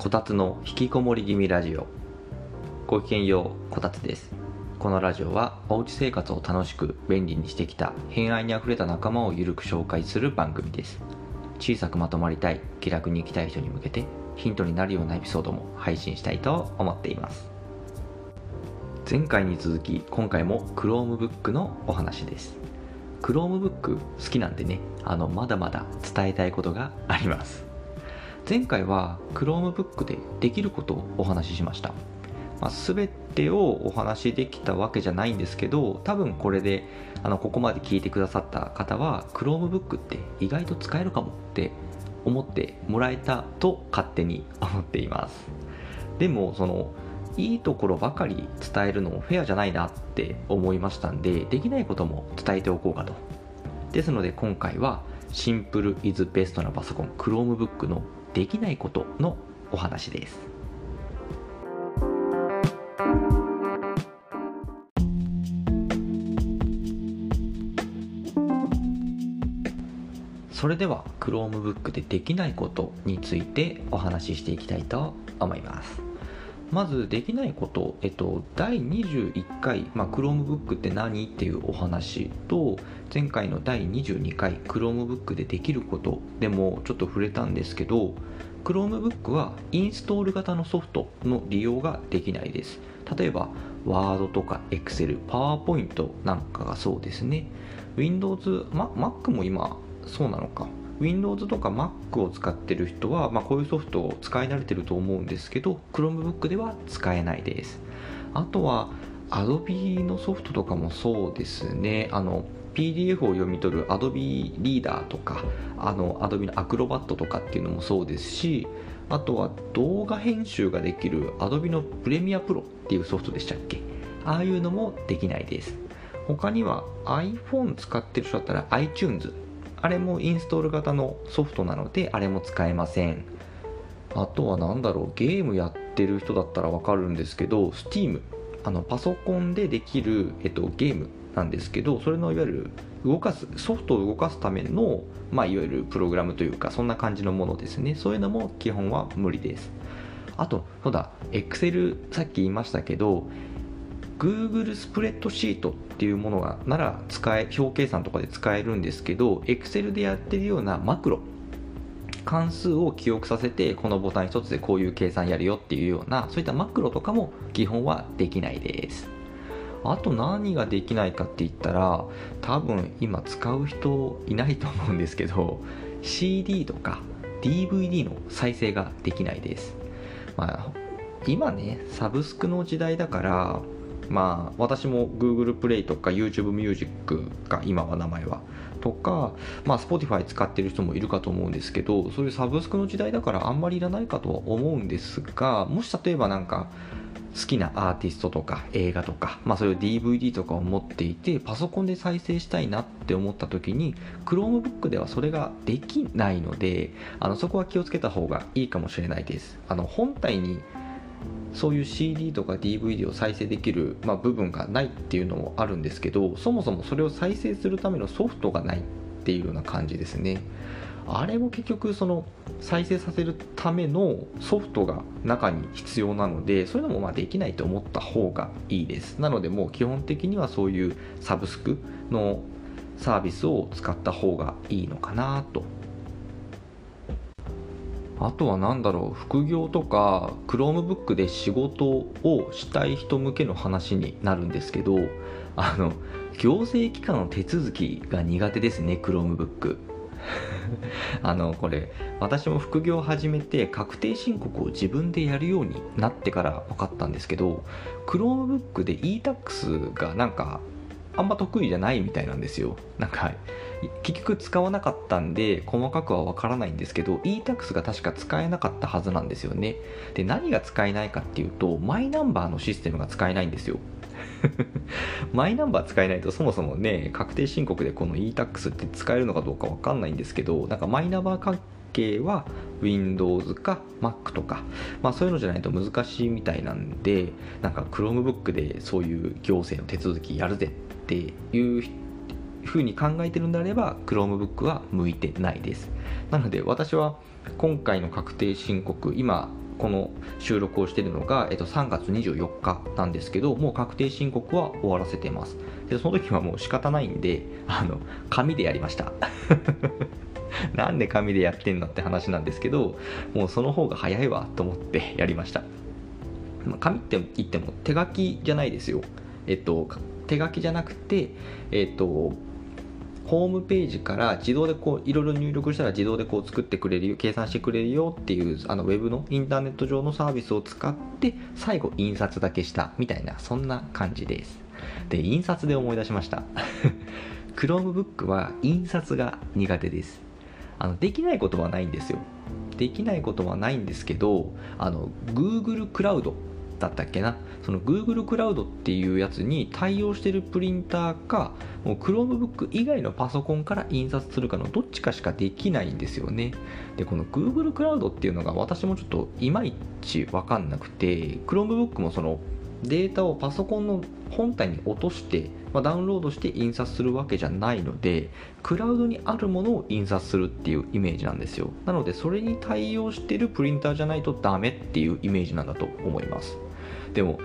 こたつの引きこもり気味ラジオ。ごきげんようこたつです。このラジオはおうち生活を楽しく便利にしてきた偏愛にあふれた仲間をゆるく紹介する番組です。小さくまとまりたい気楽に生きたい人に向けてヒントになるようなエピソードも配信したいと思っています。前回に続き今回も Chromebook のお話です。Chromebook 好きなんでねあのまだまだ伝えたいことがあります。前回は Chromebook でできることをお話ししました、まあ、全てをお話しできたわけじゃないんですけど多分これであのここまで聞いてくださった方は Chromebook って意外と使えるかもって思ってもらえたと勝手に思っています。でもそのいいところばかり伝えるのもフェアじゃないなって思いましたんでできないことも伝えておこうかと。ですので今回はシンプルイズベストなパソコン Chromebook のできないことのお話です。それでは Chromebook でできないことについてお話ししていきたいと思います。まずできないこと、えっと、第21回、まあ、Chromebook って何っていうお話と前回の第22回 Chromebook でできることでもちょっと触れたんですけど Chromebook はインストール型のソフトの利用ができないです。例えば Word とか Excel、PowerPoint なんかがそうですね。Windows、ま、Mac も今そうなのか。Windows とか Mac を使ってる人は、まあ、こういうソフトを使い慣れてると思うんですけど Chromebook では使えないです。あとは Adobe のソフトとかもそうですね。あの PDF を読み取る Adobe リーダーとかあの Adobe の Acrobat とかっていうのもそうですしあとは動画編集ができる Adobe の PremierPro っていうソフトでしたっけ？ああいうのもできないです。他には iPhone 使ってる人だったら iTunes あれもインストール型のソフトなのであれも使えません。あとは何だろうゲームやってる人だったらわかるんですけど Steam あのパソコンでできる、えっと、ゲームなんですけどそれのいわゆる動かすソフトを動かすための、まあ、いわゆるプログラムというかそんな感じのものですね。そういうのも基本は無理です。あとそうだ Excel さっき言いましたけど Google スプレッドシートっていうものがなら使え表計算とかで使えるんですけど Excel でやってるようなマクロ関数を記憶させてこのボタン1つでこういう計算やるよっていうようなそういったマクロとかも基本はできないです。あと何ができないかって言ったら多分今使う人いないと思うんですけど CD とか DVD の再生ができないです。まあ今ねサブスクの時代だからまあ私も Google プレイとか YouTube Music が今は名前は。とか、まあ、Spotify 使ってる人もいるかと思うんですけどそういうサブスクの時代だからあんまりいらないかとは思うんですがもし例えばなんか好きなアーティストとか映画とか、まあ、そういう DVD とかを持っていてパソコンで再生したいなって思った時に Chromebook ではそれができないのであのそこは気をつけた方がいいかもしれないです。あの本体にそういう CD とか DVD を再生できる、まあ、部分がないっていうのもあるんですけどそもそもそれを再生するためのソフトがないっていうような感じですね。あれも結局その再生させるためのソフトが中に必要なのでそういうのもまあできないと思った方がいいです。なのでもう基本的にはそういうサブスクのサービスを使った方がいいのかなとあとは何だろう副業とか Chromebook で仕事をしたい人向けの話になるんですけどあの行政機関の手続きが苦手ですね Chromebook あのこれ私も副業を始めて確定申告を自分でやるようになってから分かったんですけど Chromebook で e-tax がなんかあんま得意じゃないみたいなんですよ。なんか結局使わなかったんで細かくは分からないんですけど e-tax が確か使えなかったはずなんですよね。で何が使えないかっていうとマイナンバーのシステムが使えないんですよ。マイナンバー使えないとそもそもね確定申告でこの e-tax って使えるのかどうか分かんないんですけどなんかマイナンバー関係は Windows か Mac とか、まあ、そういうのじゃないと難しいみたいなんでなんか Chromebook でそういう行政の手続きやるぜっっていうふうに考えてるんであれば Chromebook は向いてないです。なので私は今回の確定申告今この収録をしているのが、えっと、3月24日なんですけどもう確定申告は終わらせてます。でその時はもう仕方ないんであの紙でやりました。なんで紙でやってんのって話なんですけどもうその方が早いわと思ってやりました。紙って言っても手書きじゃないですよ。えっと手書きじゃなくてえっとホームページから自動でこういろいろ入力したら自動でこう作ってくれるよ計算してくれるよっていうあのウェブのインターネット上のサービスを使って最後印刷だけしたみたいなそんな感じです。で印刷で思い出しました。Chromebook は印刷が苦手です。あのできないことはないんですよ。できないことはないんですけどあの Google クラウドだったっけな？その Google クラウドっていうやつに対応してるプリンターかもう Chromebook 以外のパソコンから印刷するかのどっちかしかできないんですよね。でこの Google クラウドっていうのが私もちょっといまいち分かんなくて Chromebook もそのデータをパソコンの本体に落としてまあ、ダウンロードして印刷するわけじゃないのでクラウドにあるものを印刷するっていうイメージなんですよ。なのでそれに対応してるプリンターじゃないとダメっていうイメージなんだと思います。でも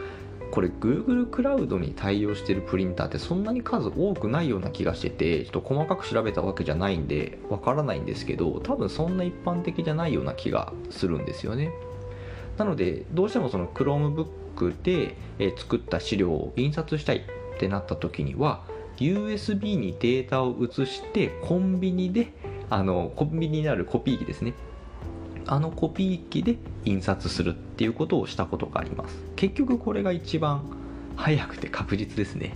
これ Google クラウドに対応してるプリンターってそんなに数多くないような気がしててちょっと細かく調べたわけじゃないんでわからないんですけど多分そんな一般的じゃないような気がするんですよね。なのでどうしてもその Chromebook で作った資料を印刷したいってなった時には USB にデータを移してコンビニであのコンビニにあるコピー機ですね。あのコピー機で印刷するっていうことをしたことがあります。結局これが一番早くて確実ですね。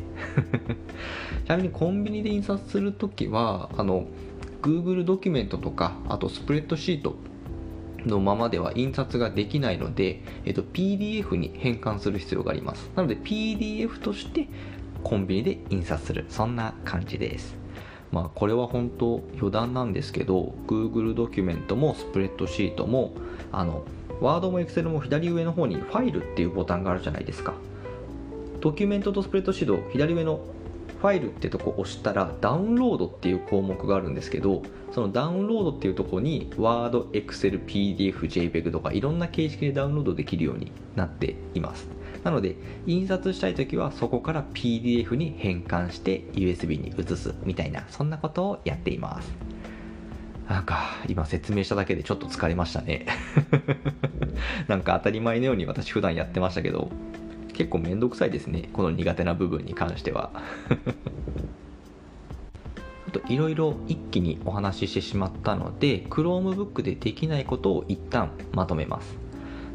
ちなみにコンビニで印刷するときはあの Google ドキュメントとかあとスプレッドシートのままでは印刷ができないので、えっと、PDF に変換する必要があります。なので PDF としてコンビニで印刷する。そんな感じです。まあこれは本当余談なんですけど Google ドキュメントもスプレッドシートもあのワードも Excel も左上の方にファイルっていうボタンがあるじゃないですか。ドキュメントとスプレッドシート左上のファイルってとこ押したらダウンロードっていう項目があるんですけどそのダウンロードっていうとこに Word、Excel、PDF、JPEG とかいろんな形式でダウンロードできるようになっています。なので印刷したい時はそこから PDF に変換して USB に移すみたいなそんなことをやっています。なんか今説明しただけでちょっと疲れましたね。なんか当たり前のように私普段やってましたけど結構めんどくさいですね。この苦手な部分に関しては。あといろいろ一気にお話ししてしまったので Chromebook でできないことを一旦まとめます。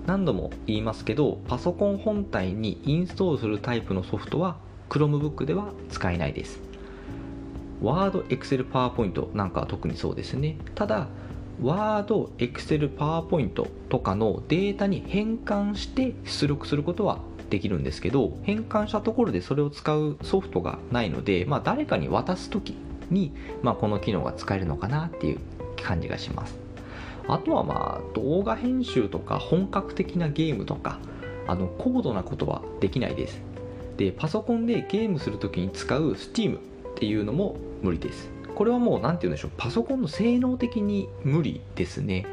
何度も言いますけどパソコン本体にインストールするタイプのソフトは Chromebook では使えないです。Word、Excel、PowerPoint なんかは特にそうですね。ただ Word、Excel、PowerPoint とかのデータに変換して出力することはできるんですけど変換したところでそれを使うソフトがないので、まあ、誰かに渡す時に、まあ、この機能が使えるのかなっていう感じがします。あとはまあ動画編集とか本格的なゲームとかあの高度なことはできないです。でパソコンでゲームするときに使う Steam っていうのも無理です。これはもう何て言うんでしょう。パソコンの性能的に無理ですね。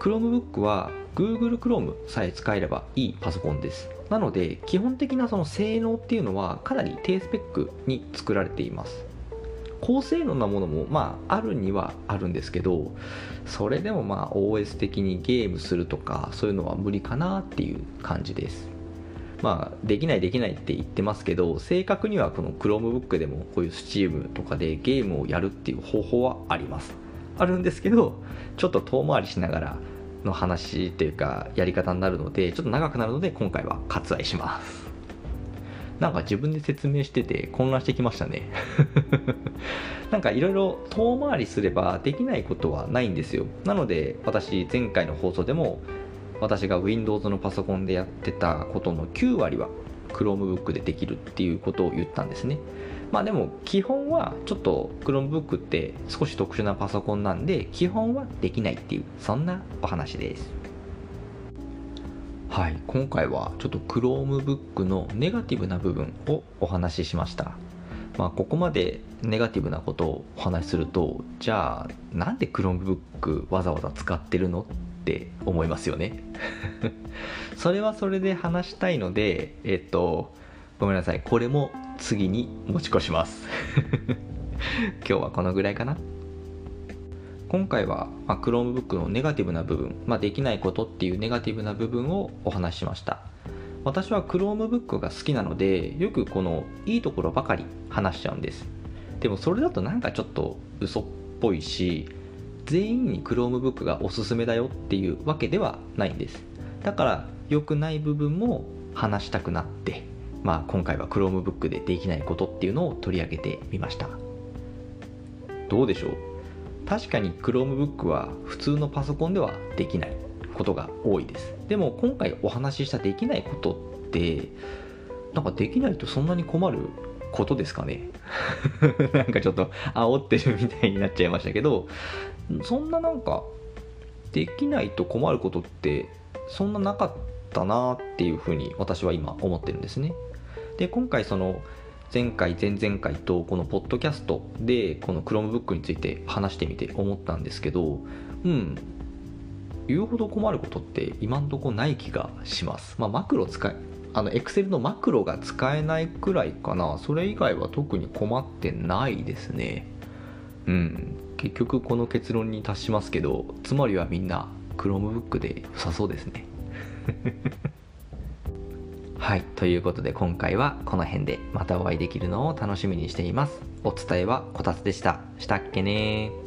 Chromebook は Google Chrome さえ使えればいいパソコンです。なので基本的なその性能っていうのはかなり低スペックに作られています。高性能なものもまああるにはあるんですけどそれでもまあ OS 的にゲームするとかそういうのは無理かなっていう感じです。まあできないできないって言ってますけど正確にはこの Chromebook でもこういう Steam とかでゲームをやるっていう方法はあります。あるんですけどちょっと遠回りしながらの話というかやり方になるのでちょっと長くなるので今回は割愛します。なんか自分で説明してて混乱してきましたね。なんかいろいろ遠回りすればできないことはないんですよ。なので私前回の放送でも私が Windows のパソコンでやってたことの9割は Chromebook でできるっていうことを言ったんですね。まあでも基本はちょっと Chromebook って少し特殊なパソコンなんで基本はできないっていうそんなお話です。はい今回はちょっと Chromebook のネガティブな部分をお話ししました。まあここまでネガティブなことをお話しするとじゃあなんで Chromebook わざわざ使ってるのっって思いますよね。それはそれで話したいのでえっとごめんなさい。これも次に持ち越します。今日はこのぐらいかな。今回は、まあ、Chromebook のネガティブな部分、まあ、できないことっていうネガティブな部分をお話ししました。私は Chromebook が好きなのでよくこのいいところばかり話しちゃうんです。でもそれだとなんかちょっと嘘っぽいし全員に Chromebook がおすすめだよっていうわけではないんです。だから良くない部分も話したくなってまあ今回は Chromebook でできないことっていうのを取り上げてみました。どうでしょう？確かに Chromebook は普通のパソコンではできないことが多いです。でも今回お話ししたできないことってなんかできないとそんなに困ることですかね？なんかちょっと煽ってるみたいになっちゃいましたけどそんななんかできないと困ることってそんななかったなっていうふうに私は今思ってるんですねで今回その前回前々回とこのポッドキャストでこの Chromebook について話してみて思ったんですけどうん言うほど困ることって今んとこない気がします。まあ、マクロ使い、あの、Excel のマクロが使えないくらいかな。それ以外は特に困ってないですね。うん。結局この結論に達しますけど、つまりはみんな Chromebook で良さそうですね。はい。ということで今回はこの辺でまたお会いできるのを楽しみにしています。お伝えはこたつでした。したっけね